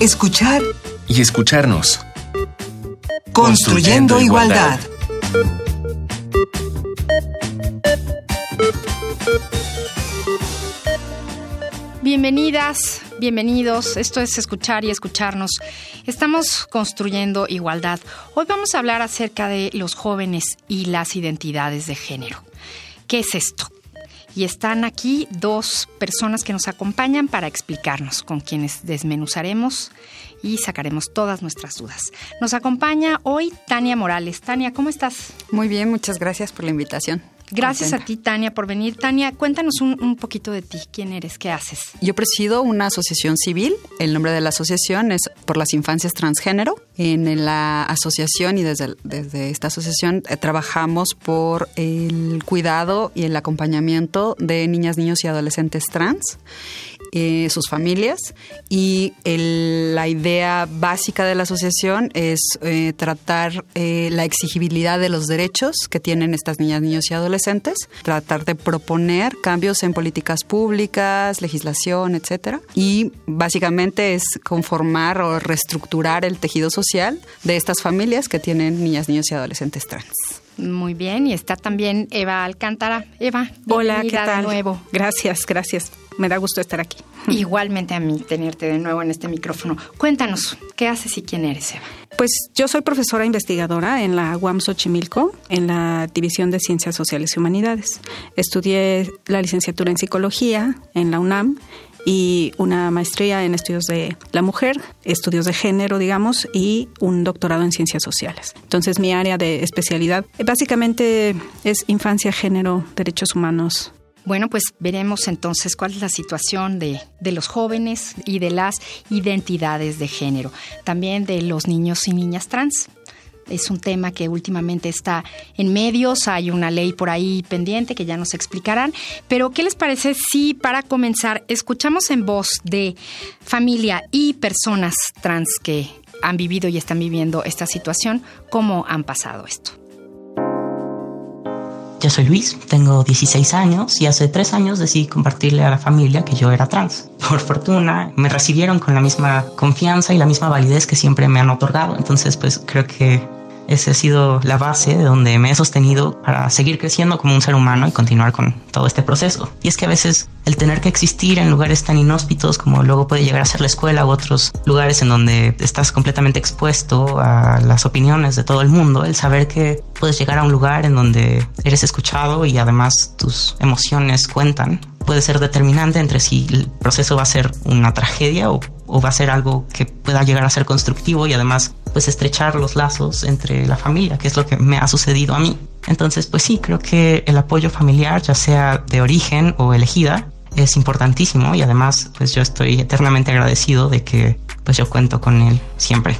escuchar y escucharnos. Construyendo, igualdad. Bienvenidas, bienvenidos. Esto es escuchar y escucharnos. Estamos construyendo igualdad. Hoy vamos a hablar acerca de los jóvenes y las identidades de género. ¿Qué es esto? Y están aquí dos personas que nos acompañan para explicarnos, con quienes desmenuzaremos y sacaremos todas nuestras dudas. Nos acompaña hoy Tania Morales. Tania, ¿cómo estás? Muy bien, muchas gracias por la invitación. Gracias a ti, Tania, por venir. Tania, cuéntanos un, poquito de ti. ¿Quién eres? ¿Qué haces? Yo presido una asociación civil. El nombre de la asociación es Por las Infancias Transgénero. En la asociación y desde, desde esta asociación eh, trabajamos por el cuidado y el acompañamiento de niñas, niños y adolescentes trans eh, sus familias y la idea básica de la asociación es eh, tratar la exigibilidad de los derechos que tienen estas niñas, niños y adolescentes, tratar de proponer cambios en políticas públicas, legislación, etcétera, y básicamente es conformar o reestructurar el tejido social de estas familias que tienen niñas, niños y adolescentes trans. Muy bien, y está también Eva Alcántara. Eva, hola, ¿qué tal? De nuevo. Gracias, gracias. Me da gusto estar aquí. Igualmente a mí tenerte de nuevo en este micrófono. Cuéntanos, ¿qué haces y quién eres, Eva? Pues yo soy profesora investigadora en la UAM Xochimilco, en la División de Ciencias Sociales y Humanidades. Estudié la licenciatura en Psicología en la UNAM y una maestría en estudios de la mujer, estudios de género, digamos, y un doctorado en ciencias sociales. Entonces mi área de especialidad básicamente es infancia, género, derechos humanos. Bueno, pues veremos entonces cuál es la situación de, de los jóvenes y de las identidades de género, también de los niños y niñas trans es un tema que últimamente está en medios, hay una ley por ahí pendiente que ya nos explicarán, pero ¿qué les parece si para comenzar escuchamos en voz de familia y personas trans que han vivido y están viviendo esta situación, cómo han pasado esto? Yo soy Luis, tengo 16 años y hace tres años decidí compartirle a la familia que yo era trans. Por fortuna, me recibieron con la misma confianza y la misma validez que siempre me han otorgado. Entonces, pues creo que esa ha sido la base de donde me he sostenido para seguir creciendo como un ser humano y continuar con todo este proceso. Y es que a veces el tener que existir en lugares tan inhóspitos como luego puede llegar a ser la escuela u otros lugares en donde estás completamente expuesto a las opiniones de todo el mundo, el saber que puedes llegar a un lugar en donde eres escuchado y además tus emociones cuentan, puede ser determinante entre si el proceso va a ser una tragedia o, o va a ser algo que pueda llegar a ser constructivo y además pues estrechar los lazos entre la familia, que es lo que me ha sucedido a mí. Entonces, pues sí, creo que el apoyo familiar, ya sea de origen o elegida, es importantísimo y además, pues yo estoy eternamente agradecido de que pues yo cuento con él siempre.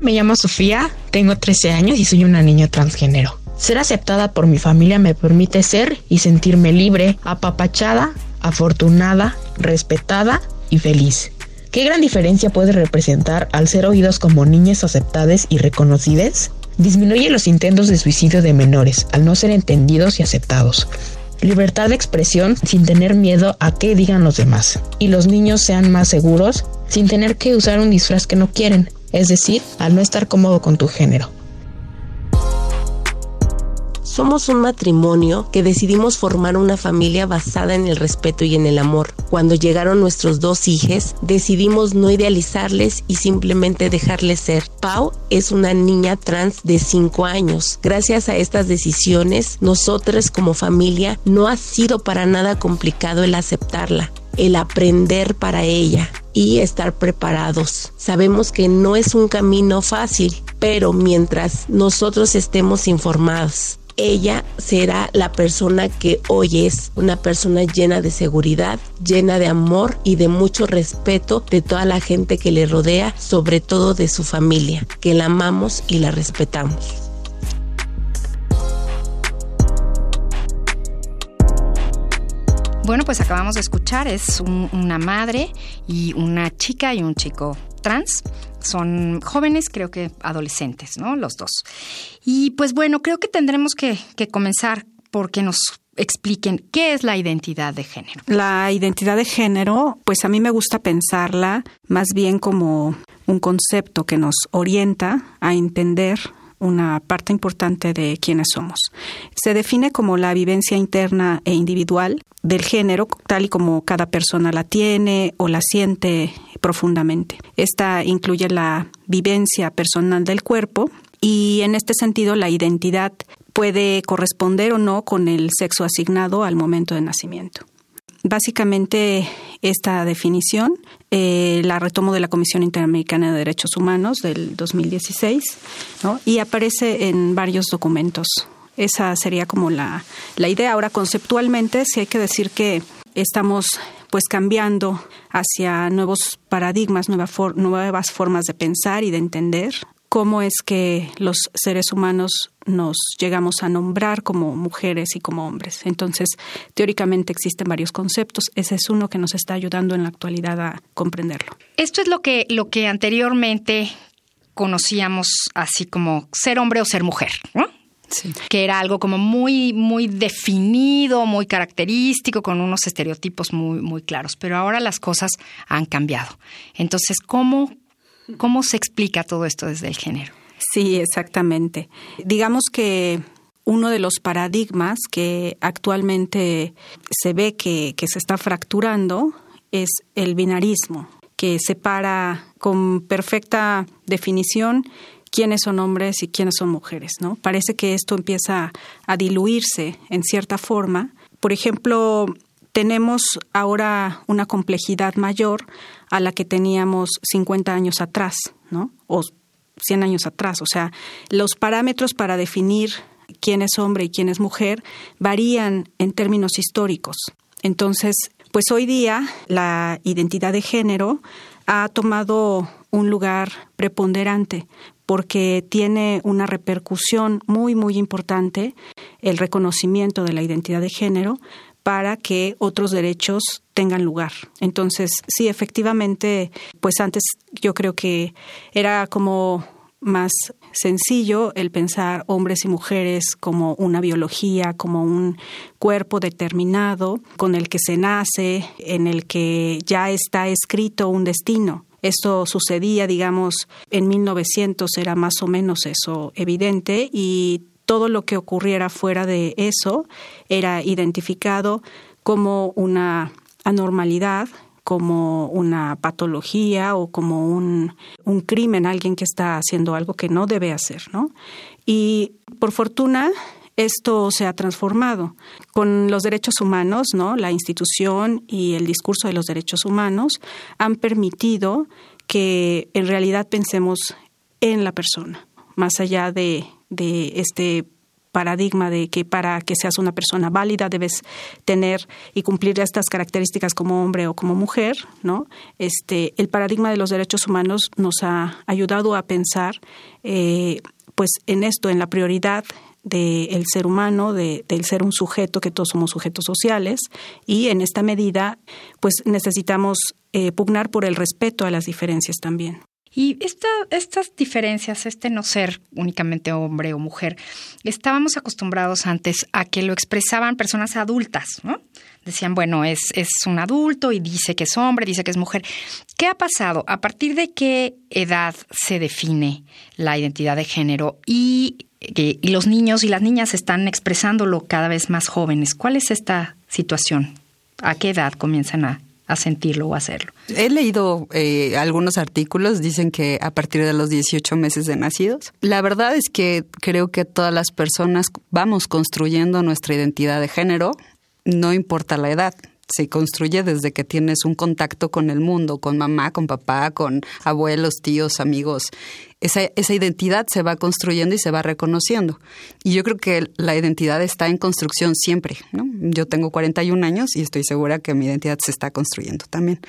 Me llamo Sofía, tengo 13 años y soy una niña transgénero. Ser aceptada por mi familia me permite ser y sentirme libre, apapachada, afortunada, respetada y feliz. ¿Qué gran diferencia puede representar al ser oídos como niñas aceptadas y reconocidas? Disminuye los intentos de suicidio de menores al no ser entendidos y aceptados. Libertad de expresión sin tener miedo a qué digan los demás. Y los niños sean más seguros sin tener que usar un disfraz que no quieren, es decir, al no estar cómodo con tu género. Somos un matrimonio que decidimos formar una familia basada en el respeto y en el amor. Cuando llegaron nuestros dos hijos, decidimos no idealizarles y simplemente dejarles ser. Pau es una niña trans de 5 años. Gracias a estas decisiones, nosotros como familia no ha sido para nada complicado el aceptarla el aprender para ella y estar preparados. Sabemos que no es un camino fácil, pero mientras nosotros estemos informados ella será la persona que hoy es, una persona llena de seguridad, llena de amor y de mucho respeto de toda la gente que le rodea, sobre todo de su familia, que la amamos y la respetamos. Bueno, pues acabamos de escuchar, es una madre y una chica y un chico trans son jóvenes, creo que adolescentes, ¿no? Los dos. Y pues bueno, creo que tendremos que, comenzar porque nos expliquen qué es la identidad de género. La identidad de género, pues a mí me gusta pensarla más bien como un concepto que nos orienta a entender una parte importante de quiénes somos. Se define como la vivencia interna e individual del género, tal y como cada persona la tiene o la siente profundamente. Esta incluye la vivencia personal del cuerpo y en este sentido la identidad puede corresponder o no con el sexo asignado al momento de nacimiento. Básicamente, esta definición eh, la retomo de la Comisión Interamericana de Derechos Humanos del 2016 y aparece en varios documentos. Esa sería como la, la idea. Ahora, conceptualmente, sí hay que decir que estamos pues cambiando hacia nuevos paradigmas, nuevas formas de pensar y de entender cómo es que los seres humanos nos llegamos a nombrar como mujeres y como hombres. Entonces, teóricamente existen varios conceptos. Ese es uno que nos está ayudando en la actualidad a comprenderlo. Esto es lo que, lo que anteriormente conocíamos así como ser hombre o ser mujer, ¿no? Sí. que era algo como muy, muy definido, muy característico, con unos estereotipos muy, muy claros. Pero ahora las cosas han cambiado. Entonces, ¿cómo ¿Cómo se explica todo esto desde el género? Sí, exactamente. Digamos que uno de los paradigmas que actualmente se ve que, se está fracturando es el binarismo, que separa con perfecta definición quiénes son hombres y quiénes son mujeres, ¿no? Parece que esto empieza a diluirse en cierta forma. Por ejemplo, tenemos ahora una complejidad mayor a la que teníamos 50 años atrás, ¿no? O 100 años atrás. O sea, los parámetros para definir quién es hombre y quién es mujer varían en términos históricos. Entonces, pues hoy día la identidad de género ha tomado un lugar preponderante porque tiene una repercusión muy, muy importante el reconocimiento de la identidad de género, para que otros derechos tengan lugar. Entonces, sí, efectivamente, pues antes yo creo que era como más sencillo el pensar hombres y mujeres como una biología, como un cuerpo determinado con el que se nace, en el que ya está escrito un destino. Esto sucedía, digamos, en 1900 era más o menos eso evidente y todo lo que ocurriera fuera de eso era identificado como una anormalidad, como una patología o como un, un, crimen, alguien que está haciendo algo que no debe hacer, ¿no? Y por fortuna esto se ha transformado con los derechos humanos, ¿no? La institución y el discurso de los derechos humanos han permitido que en realidad pensemos en la persona, más allá de de este paradigma de que para que seas una persona válida debes tener y cumplir estas características como hombre o como mujer, ¿no? Este, el paradigma de los derechos humanos nos ha ayudado a pensar, eh, pues, en esto, en la prioridad del ser humano, de, del ser un sujeto, que todos somos sujetos sociales, y en esta medida, pues, necesitamos eh, pugnar por el respeto a las diferencias también. Y esta, estas diferencias, este no ser únicamente hombre o mujer, estábamos acostumbrados antes a que lo expresaban personas adultas, ¿no? Decían, bueno, es, es un adulto y dice que es hombre, dice que es mujer. ¿Qué ha pasado? ¿A partir de qué edad se define la identidad de género? Y, y los niños y las niñas están expresándolo cada vez más jóvenes. ¿Cuál es esta situación? ¿A qué edad comienzan a a sentirlo o hacerlo. He leído eh, algunos artículos, dicen que a partir de los 18 meses de nacidos. La verdad es que creo que todas las personas vamos construyendo nuestra identidad de género, no importa la edad se construye desde que tienes un contacto con el mundo, con mamá, con papá, con abuelos, tíos, amigos esa, esa identidad se va construyendo y se va reconociendo. Y yo creo que la identidad está en construcción siempre. ¿no? Yo tengo 41 años y estoy segura que mi identidad se está construyendo también.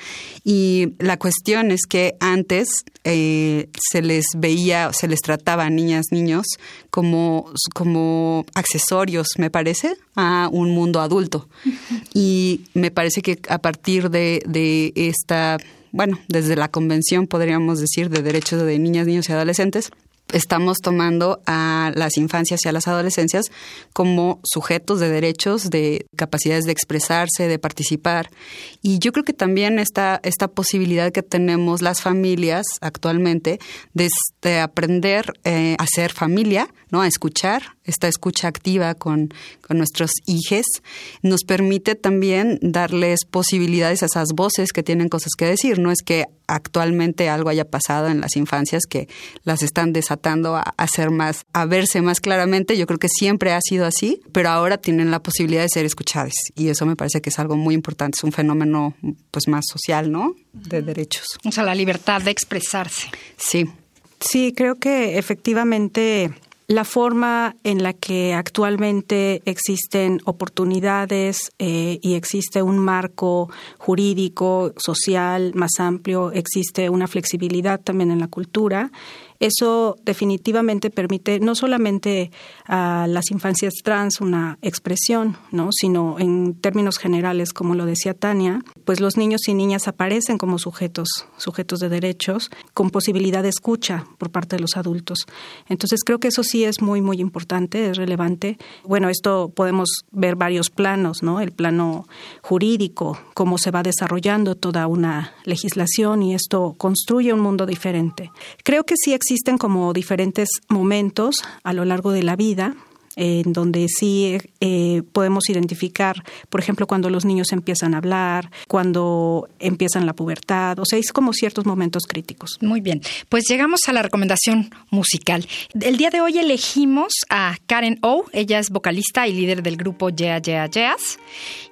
Y la cuestión es que antes eh, se les veía, se les trataba a niñas, niños como, como accesorios, me parece, a un mundo adulto. Y me parece que a partir de, de esta bueno, desde la Convención, podríamos decir, de Derechos de Niñas, Niños y Adolescentes, estamos tomando a las infancias y a las adolescencias como sujetos de derechos, de capacidades de expresarse, de participar. Y yo creo que también esta, esta posibilidad que tenemos las familias actualmente de, aprender eh, a ser familia, ¿no? a escuchar, esta escucha activa con, con nuestros hijos, nos permite también darles posibilidades a esas voces que tienen cosas que decir. No es que actualmente algo haya pasado en las infancias que las están desatando a hacer más, a verse más claramente. Yo creo que siempre ha sido así, pero ahora tienen la posibilidad de ser escuchadas y eso me parece que es algo muy importante. Es un fenómeno pues más social, ¿no? De derechos. O sea, la libertad de expresarse. Sí. Sí, creo que efectivamente la forma en la que actualmente existen oportunidades eh, y existe un marco jurídico, social más amplio, existe una flexibilidad también en la cultura eso definitivamente permite no solamente a las infancias trans una expresión, ¿no? sino en términos generales, como lo decía Tania, pues los niños y niñas aparecen como sujetos, sujetos de derechos, con posibilidad de escucha por parte de los adultos. Entonces creo que eso sí es muy, muy importante, es relevante. Bueno, esto podemos ver varios planos, ¿no? El plano jurídico, cómo se va desarrollando toda una legislación y esto construye un mundo diferente. Creo que sí existen como diferentes momentos a lo largo de la vida en donde sí eh, podemos identificar, por ejemplo, cuando los niños empiezan a hablar, cuando empiezan la pubertad, o sea, es como ciertos momentos críticos. Muy bien, pues llegamos a la recomendación musical. El día de hoy elegimos a Karen O, ella es vocalista y líder del grupo Yeah Yeah Yeahs,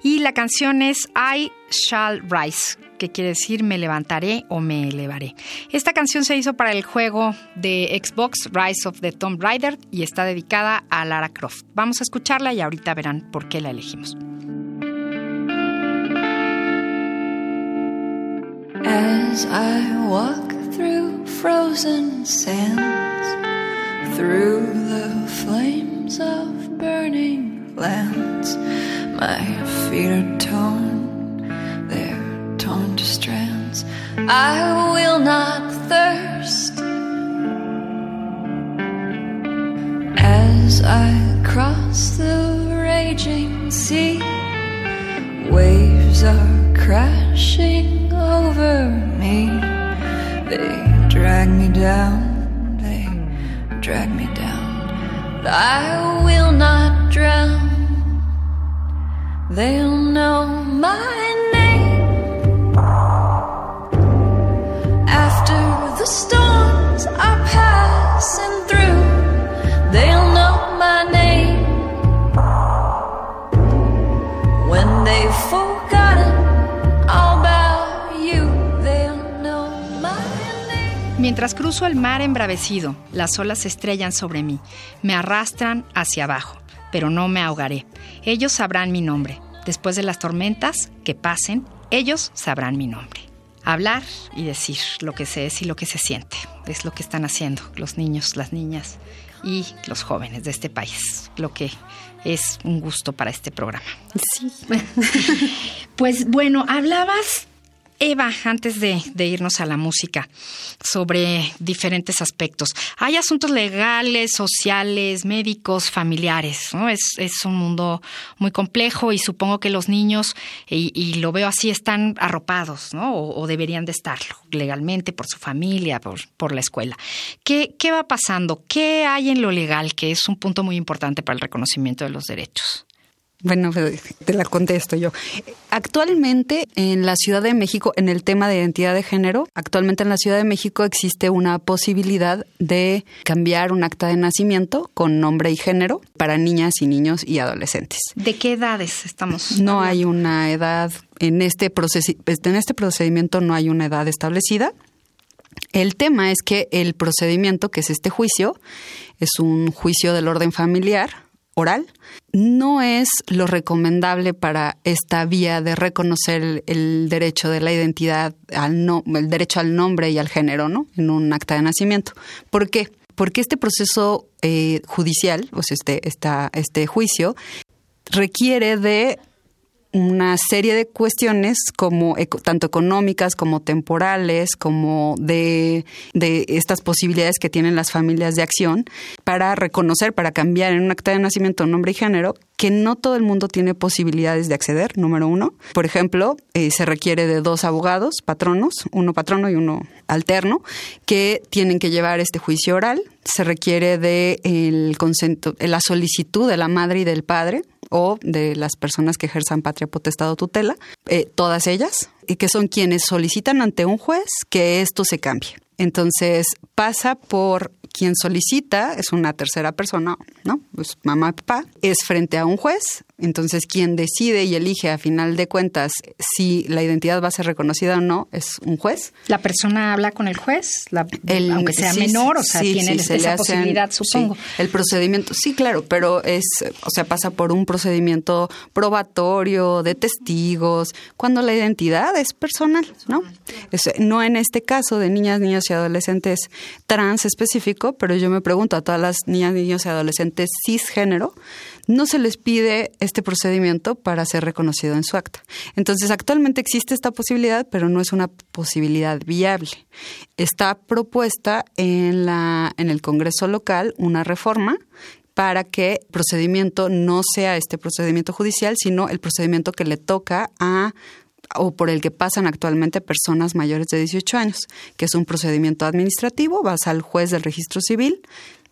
y la canción es I Shall Rise que quiere decir me levantaré o me elevaré. Esta canción se hizo para el juego de Xbox Rise of the Tomb Raider y está dedicada a Lara Croft. Vamos a escucharla y ahorita verán por qué la elegimos. As I walk through frozen sands, through the flames of burning lands, my feet are torn, I will not thirst as I cross the raging sea. Waves are crashing over me. They drag me down, they drag me down. But I will not drown. They'll know my Mientras cruzo el mar embravecido, las olas estrellan sobre mí, me arrastran hacia abajo, pero no me ahogaré. Ellos sabrán mi nombre. Después de las tormentas que pasen, ellos sabrán mi nombre hablar y decir lo que se es y lo que se siente. Es lo que están haciendo los niños, las niñas y los jóvenes de este país, lo que es un gusto para este programa. Sí. pues bueno, hablabas Eva, antes de, irnos a la música, sobre diferentes aspectos. Hay asuntos legales, sociales, médicos, familiares. ¿no? Es, un mundo muy complejo y supongo que los niños, y, lo veo así, están arropados, ¿no? O, deberían de estarlo legalmente por su familia, por, la escuela. ¿Qué, ¿Qué va pasando? ¿Qué hay en lo legal que es un punto muy importante para el reconocimiento de los derechos? Bueno, te la contesto yo. Actualmente en la Ciudad de México, en el tema de identidad de género, actualmente en la Ciudad de México existe una posibilidad de cambiar un acta de nacimiento con nombre y género para niñas y niños y adolescentes. ¿De qué edades estamos? No hay una edad en este en este procedimiento no hay una edad establecida. El tema es que el procedimiento, que es este juicio, es un juicio del orden familiar oral, no es lo recomendable para esta vía de reconocer el, derecho de la identidad, al no, el derecho al nombre y al género, ¿no? En un acta de nacimiento. ¿Por qué? Porque este proceso eh, judicial, o sea, este, esta, este juicio, requiere de una serie de cuestiones como tanto económicas como temporales, como de, de estas posibilidades que tienen las familias de acción para reconocer, para cambiar en un acta de nacimiento nombre y género que no todo el mundo tiene posibilidades de acceder, número uno. Por ejemplo, eh, se requiere de dos abogados, patronos, uno patrono y uno alterno, que tienen que llevar este juicio oral. Se requiere de el consento, la solicitud de la madre y del padre o de las personas que ejerzan patria potestad o tutela, eh, todas ellas, y que son quienes solicitan ante un juez que esto se cambie. Entonces pasa por quien solicita, es una tercera persona, ¿no? Pues mamá, papá, es frente a un juez, entonces, quien decide y elige a final de cuentas si la identidad va a ser reconocida o no es un juez. La persona habla con el juez, aunque sea menor, o sea, tiene esa posibilidad, supongo. el procedimiento, sí, claro, pero es, o sea, pasa por un procedimiento probatorio de testigos, cuando la identidad es personal, ¿no? no en este caso de niñas, niños y adolescentes trans específico, pero yo me pregunto a todas las niñas, niños y adolescentes cisgénero, no se les pide este procedimiento para ser reconocido en su acta. Entonces, actualmente existe esta posibilidad, pero no es una posibilidad viable. Está propuesta en, la, en el Congreso local una reforma para que el procedimiento no sea este procedimiento judicial, sino el procedimiento que le toca a o por el que pasan actualmente personas mayores de 18 años, que es un procedimiento administrativo, vas al juez del registro civil,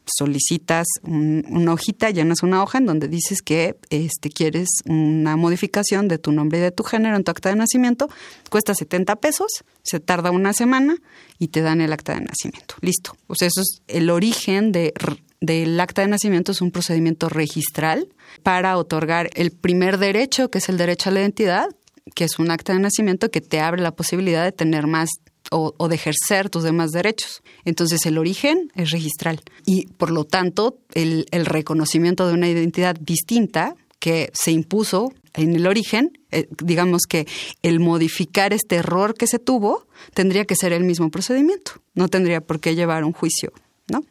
solicitas una hojita, llenas una hoja en donde dices que este, quieres una modificación de tu nombre y de tu género en tu acta de nacimiento, cuesta 70 pesos, se tarda una semana y te dan el acta de nacimiento. Listo. O sea, eso es el origen de, del acta de nacimiento, es un procedimiento registral para otorgar el primer derecho, que es el derecho a la identidad, que es un acta de nacimiento que te abre la posibilidad de tener más o, de ejercer tus demás derechos. Entonces el origen es registral y por lo tanto el, reconocimiento de una identidad distinta que se impuso en el origen, eh, digamos que el modificar este error que se tuvo tendría que ser el mismo procedimiento, no tendría por qué llevar un juicio, ¿no?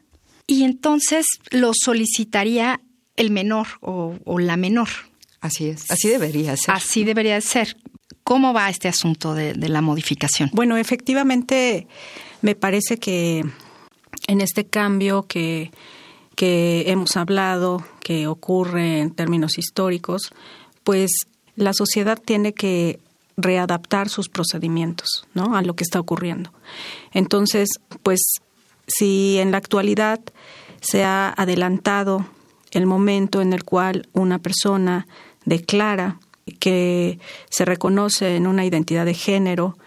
Y entonces lo solicitaría el menor o, o la menor. Así es, así debería ser. Así debería ser. ¿Cómo va este asunto de, la modificación? Bueno, efectivamente, me parece que en este cambio que, que hemos hablado, que ocurre en términos históricos, pues la sociedad tiene que readaptar sus procedimientos ¿no? a lo que está ocurriendo. Entonces, pues si en la actualidad se ha adelantado el momento en el cual una persona declara que se reconoce en una identidad de género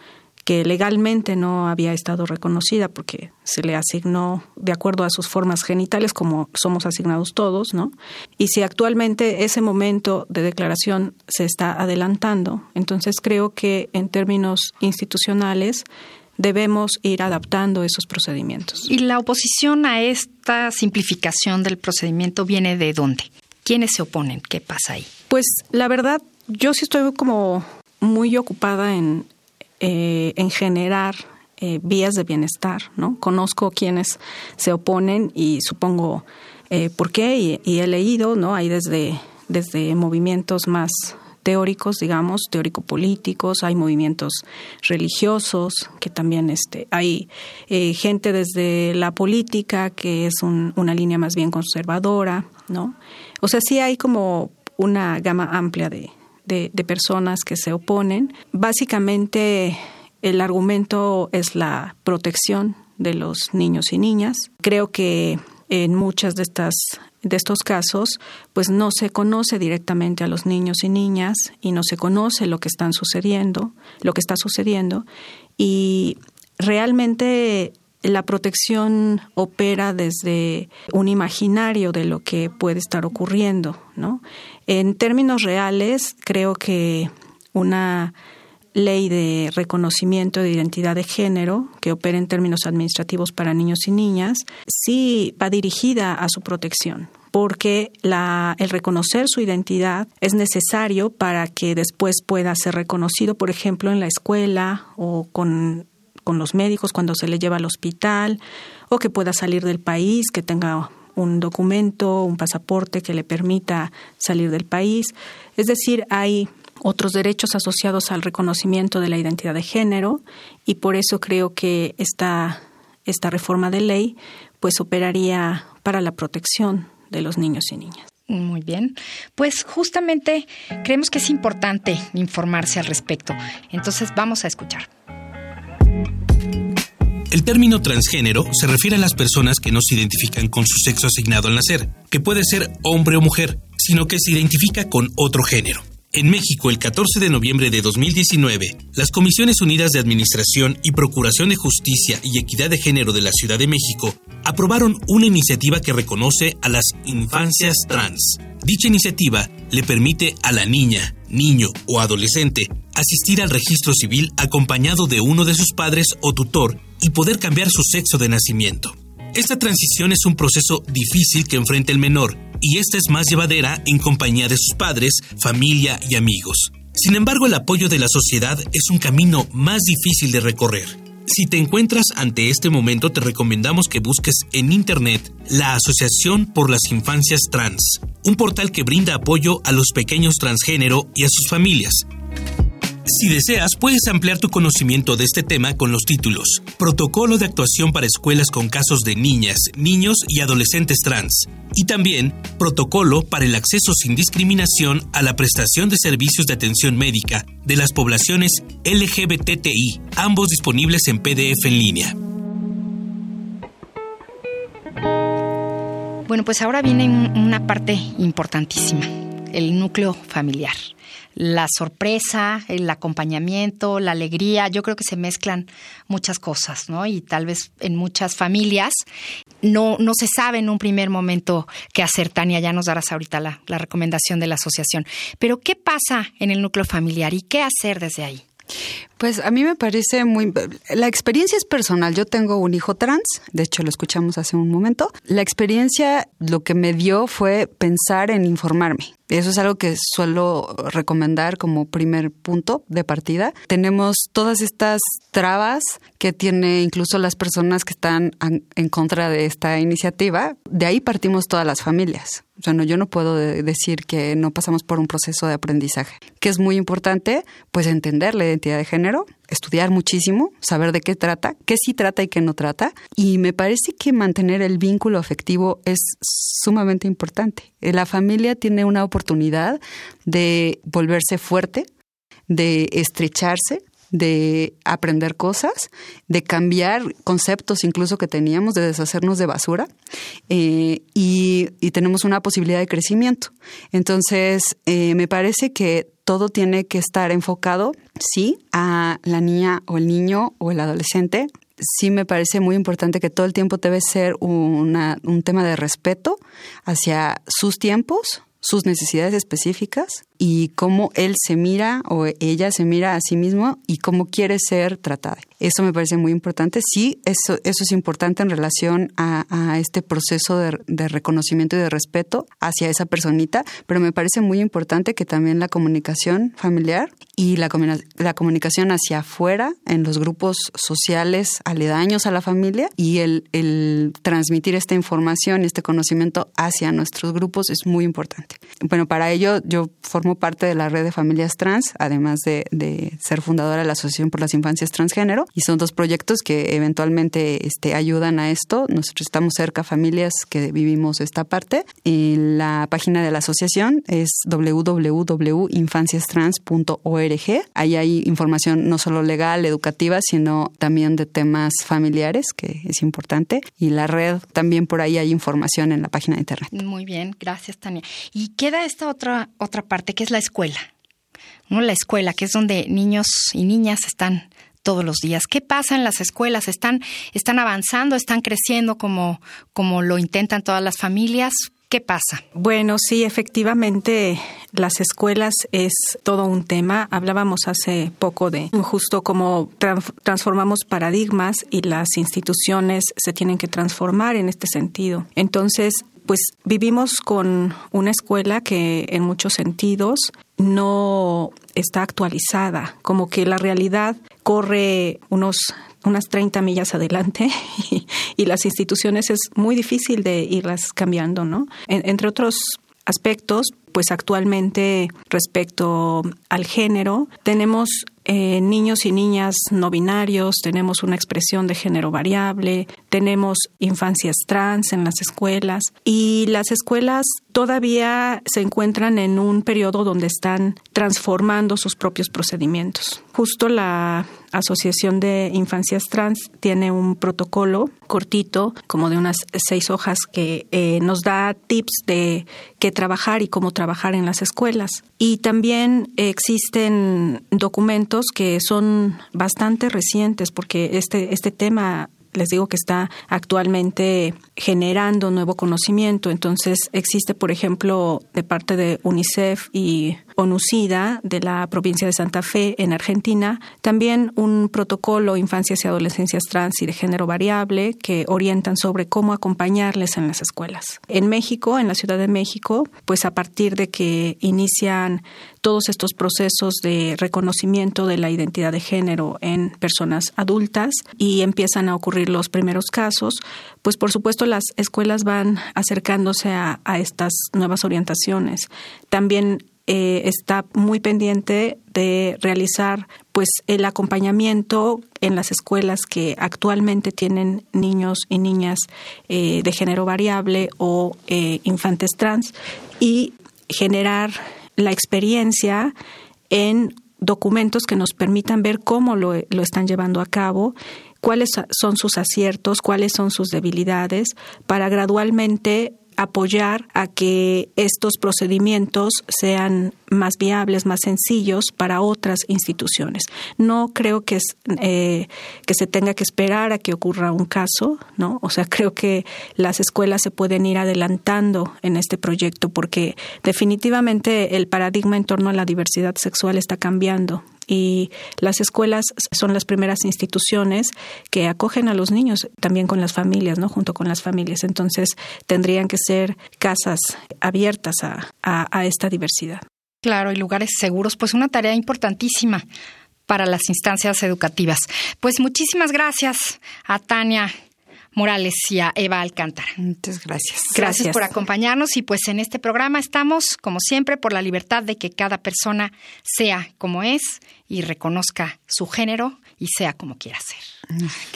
que legalmente no había estado reconocida porque se le asignó de acuerdo a sus formas genitales como somos asignados todos, ¿no? Y si actualmente ese momento de declaración se está adelantando, entonces creo que en términos institucionales debemos ir adaptando esos procedimientos. ¿Y la oposición a esta simplificación del procedimiento viene de dónde? ¿Quiénes se oponen? ¿Qué pasa ahí? Pues la verdad yo sí estoy como muy ocupada en, eh, en generar eh, vías de bienestar, ¿no? Conozco quienes se oponen y supongo eh, por qué y, he leído, ¿no? Hay desde, desde movimientos más teóricos, digamos, teórico-políticos, hay movimientos religiosos, que también este, hay gente desde la política, que es una línea más bien conservadora, ¿no? O sea, sí hay como una gama amplia de, personas que se oponen. Básicamente el argumento es la protección de los niños y niñas. Creo que en muchas de estas de estos casos, pues no se conoce directamente a los niños y niñas y no se conoce lo que están sucediendo, lo que está sucediendo y realmente la protección opera desde un imaginario de lo que puede estar ocurriendo, ¿no? En términos reales, creo que una ley de reconocimiento de identidad de género que opera en términos administrativos para niños y niñas sí va dirigida a su protección porque el reconocer su identidad es necesario para que después pueda ser reconocido, por ejemplo, en la escuela o con con los médicos cuando se le lleva al hospital o que pueda salir del país, que tenga un documento, un pasaporte que le permita salir del país. Es decir, hay otros derechos asociados al reconocimiento de la identidad de género y por eso creo que esta, esta reforma de ley pues operaría para la protección de los niños y niñas. Muy bien. Pues justamente creemos que es importante informarse al respecto. Entonces vamos a escuchar. El término transgénero se refiere a las personas que no se identifican con su sexo asignado al nacer, que puede ser hombre o mujer, sino que se identifica con otro género. En México, el 14 de noviembre de 2019, las Comisiones Unidas de Administración y Procuración de Justicia y Equidad de Género de la Ciudad de México aprobaron una iniciativa que reconoce a las infancias trans. Dicha iniciativa le permite a la niña, niño o adolescente asistir al registro civil acompañado de uno de sus padres o tutor y poder cambiar su sexo de nacimiento. Esta transición es un proceso difícil que enfrenta el menor y esta es más llevadera en compañía de sus padres, familia y amigos. Sin embargo, el apoyo de la sociedad es un camino más difícil de recorrer. Si te encuentras ante este momento, te recomendamos que busques en Internet la Asociación por las Infancias Trans, un portal que brinda apoyo a los pequeños transgénero y a sus familias. Si deseas, puedes ampliar tu conocimiento de este tema con los títulos Protocolo de actuación para escuelas con casos de niñas, niños y adolescentes trans, y también Protocolo para el acceso sin discriminación a la prestación de servicios de atención médica de las poblaciones LGBTI, ambos disponibles en PDF en línea. Bueno, pues ahora viene una parte importantísima, el núcleo familiar la sorpresa, el acompañamiento, la alegría, yo creo que se mezclan muchas cosas, ¿no? Y tal vez en muchas familias no, no se sabe en un primer momento qué hacer. Tania, ya nos darás ahorita la, la recomendación de la asociación. Pero, ¿qué pasa en el núcleo familiar y qué hacer desde ahí? Pues a mí me parece muy... La experiencia es personal. Yo tengo un hijo trans, de hecho lo escuchamos hace un momento. La experiencia lo que me dio fue pensar en informarme. Eso es algo que suelo recomendar como primer punto de partida. Tenemos todas estas trabas que tiene incluso las personas que están en contra de esta iniciativa. De ahí partimos todas las familias. O sea, no, yo no puedo decir que no pasamos por un proceso de aprendizaje. Que es muy importante, pues entender la identidad de género, estudiar muchísimo, saber de qué trata, qué sí trata y qué no trata. Y me parece que mantener el vínculo afectivo es sumamente importante. La familia tiene una oportunidad de volverse fuerte, de estrecharse, de aprender cosas, de cambiar conceptos incluso que teníamos, de deshacernos de basura eh, y, tenemos una posibilidad de crecimiento. Entonces, eh, me parece que todo tiene que estar enfocado, sí, a la niña o el niño o el adolescente. Sí me parece muy importante que todo el tiempo debe ser un tema de respeto hacia sus tiempos, sus necesidades específicas y cómo él se mira o ella se mira a sí mismo y cómo quiere ser tratada. Eso me parece muy importante. Sí, eso, eso es importante en relación a, este proceso de, reconocimiento y de respeto hacia esa personita, pero me parece muy importante que también la comunicación familiar y la, la comunicación hacia afuera en los grupos sociales aledaños a la familia y el, el transmitir esta información, este conocimiento hacia nuestros grupos es muy importante. Bueno, para ello yo formo parte de la red de familias trans, además de, ser fundadora de la Asociación por las Infancias Transgénero, y son dos proyectos que eventualmente este, ayudan a esto. Nosotros estamos cerca familias que vivimos esta parte. Y la página de la asociación es www.infanciastrans.org. Ahí hay información no solo legal, educativa, sino también de temas familiares, que es importante. Y la red, también por ahí hay información en la página de internet. Muy bien, gracias Tania. Y queda esta otra, otra parte que es la escuela. ¿no? La escuela, que es donde niños y niñas están todos los días. ¿Qué pasa en las escuelas? ¿Están, están avanzando, están creciendo como, como lo intentan todas las familias? ¿Qué pasa? Bueno, sí, efectivamente, las escuelas es todo un tema. Hablábamos hace poco de justo cómo transformamos paradigmas y las instituciones se tienen que transformar en este sentido. Entonces, pues vivimos con una escuela que en muchos sentidos no está actualizada, como que la realidad corre unos unas 30 millas adelante y, las instituciones es muy difícil de irlas cambiando, ¿no? entre otros aspectos, pues actualmente respecto al género tenemos eh, niños y niñas no binarios, tenemos una expresión de género variable, tenemos infancias trans en las escuelas y las escuelas todavía se encuentran en un periodo donde están transformando sus propios procedimientos. Justo la Asociación de Infancias Trans tiene un protocolo cortito, como de unas seis hojas, que eh, nos da tips de qué trabajar y cómo trabajar en las escuelas. Y también existen documentos que son bastante recientes, porque este, este tema les digo que está actualmente generando nuevo conocimiento. Entonces existe, por ejemplo, de parte de UNICEF y ONUCIDA de la provincia de Santa Fe en Argentina, también un protocolo infancias y adolescencias trans y de género variable que orientan sobre cómo acompañarles en las escuelas. En México, en la Ciudad de México, pues a partir de que inician todos estos procesos de reconocimiento de la identidad de género en personas adultas y empiezan a ocurrir los primeros casos, pues por supuesto las escuelas van acercándose a, a estas nuevas orientaciones. También eh, está muy pendiente de realizar pues el acompañamiento en las escuelas que actualmente tienen niños y niñas eh, de género variable o eh, infantes trans y generar la experiencia en documentos que nos permitan ver cómo lo, lo están llevando a cabo cuáles son sus aciertos, cuáles son sus debilidades, para gradualmente apoyar a que estos procedimientos sean más viables, más sencillos para otras instituciones. No creo que, es, eh, que se tenga que esperar a que ocurra un caso, ¿no? O sea, creo que las escuelas se pueden ir adelantando en este proyecto porque definitivamente el paradigma en torno a la diversidad sexual está cambiando y las escuelas son las primeras instituciones que acogen a los niños también con las familias, ¿no? Junto con las familias. Entonces tendrían que ser casas abiertas a, a, esta diversidad. Claro, y lugares seguros, pues una tarea importantísima para las instancias educativas. Pues muchísimas gracias a Tania Morales y a Eva Alcántara. Muchas gracias. gracias. Gracias por acompañarnos y pues en este programa estamos, como siempre, por la libertad de que cada persona sea como es y reconozca su género y sea como quiera ser.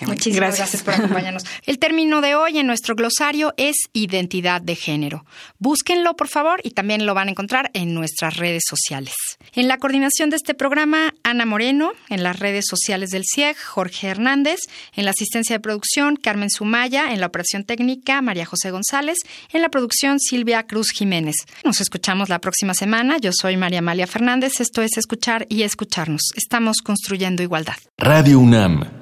Muchísimas gracias. por acompañarnos. El término de hoy en nuestro glosario es identidad de género. Búsquenlo, por favor, y también lo van a encontrar en nuestras redes sociales. En la coordinación de este programa, Ana Moreno, en las redes sociales del CIEG, Jorge Hernández, en la asistencia de producción, Carmen Sumaya, en la operación técnica, María José González, en la producción, Silvia Cruz Jiménez. Nos escuchamos la próxima semana. Yo soy María Amalia Fernández. Esto es Escuchar y Escucharnos. Estamos construyendo igualdad. Radio UNAM